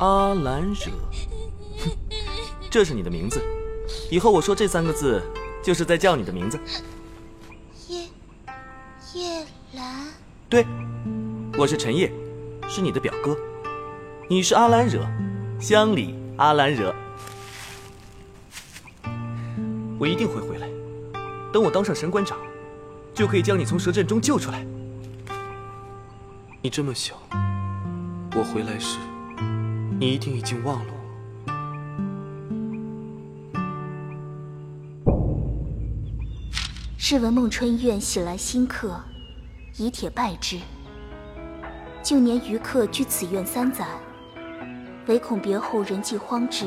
阿兰惹，哼，这是你的名字。以后我说这三个字，就是在叫你的名字。叶叶兰，对，我是陈烨，是你的表哥。你是阿兰惹，乡里阿兰惹。我一定会回来，等我当上神官长，就可以将你从蛇阵中救出来。你这么小，我回来时，你一定已经忘了我。试闻孟春院喜来新客，以帖拜之。旧年余客居此院三载，唯恐别后人迹荒至，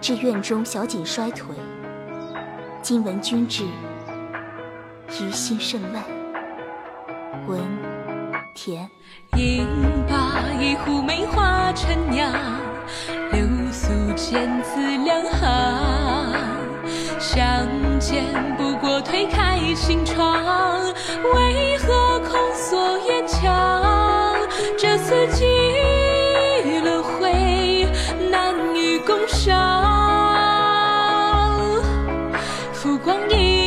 致院中小景衰颓。今闻君至，于心甚慰。闻。甜。饮罢一壶梅花陈酿，见字两行。相见不过推开心窗，为何空锁烟墙？这次聚了会，难与共赏。浮光一，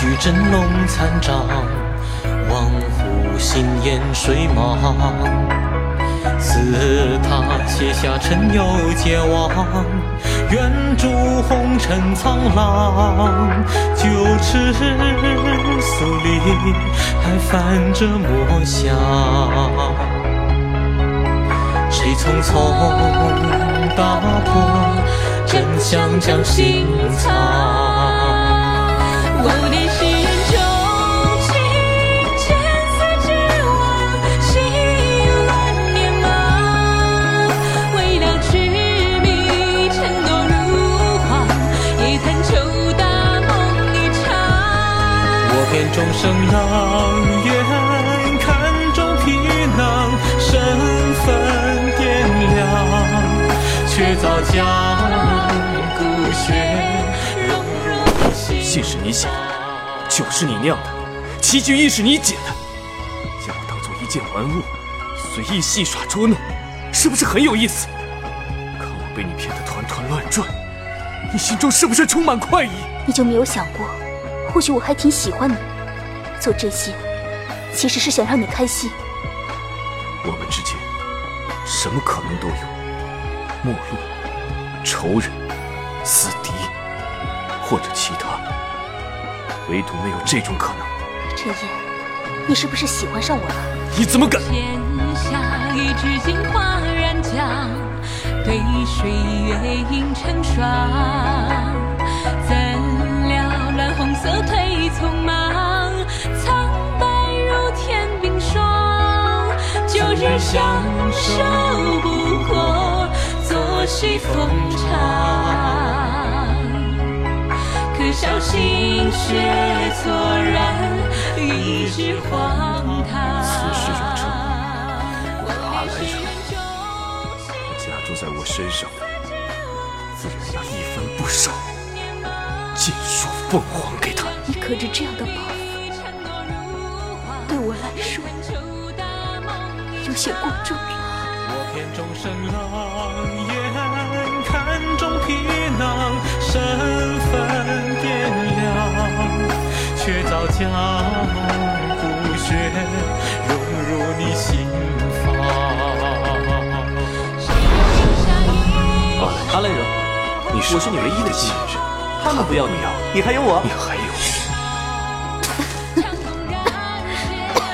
举真龙残章，望湖心烟水茫。似他写下尘忧皆忘，愿逐红尘苍狼。九尺素里还泛着墨香，谁匆匆打破真相将心藏？场。我偏终生狼，愿看中皮囊，身份掂量，却遭将骨血融入心信是你写的，酒是你酿的，棋局亦是你解的，将我当做一件玩物，随意戏耍捉弄，是不是很有意思？看我被你骗得团团乱转，你心中是不是充满快意？你就没有想过，或许我还挺喜欢你。做这些，其实是想让你开心。我们之间什么可能都有，陌路、仇人、死敌，或者其他，唯独没有这种可能。陈烨，你是不是喜欢上我了？你怎么敢？剑下一枝金花染浆，对水月映成霜。怎相守不过昨夕风长。可笑心血错染，一纸荒唐。此事有成，阿兰惹，他加诸在我身上的，自然要一分不少，尽数奉还给他。你可知这样的报复，对我来说有些过重了。我偏终生狼，眼看中皮囊，身份掂量，却早将骨血融入你心房。阿兰惹，你是我是你唯一的亲人，他们不要你，你还有我，你还有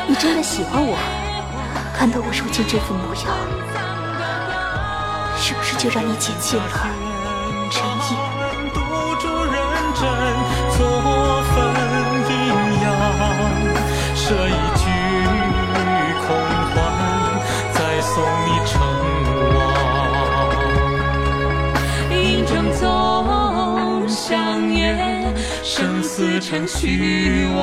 你真的喜欢我？看到我如今这副模样，是不是就让你解气了？陈烨，赌注认真，错分阴阳，设一局空欢，再送你成王。营中总相约，生死成虚妄。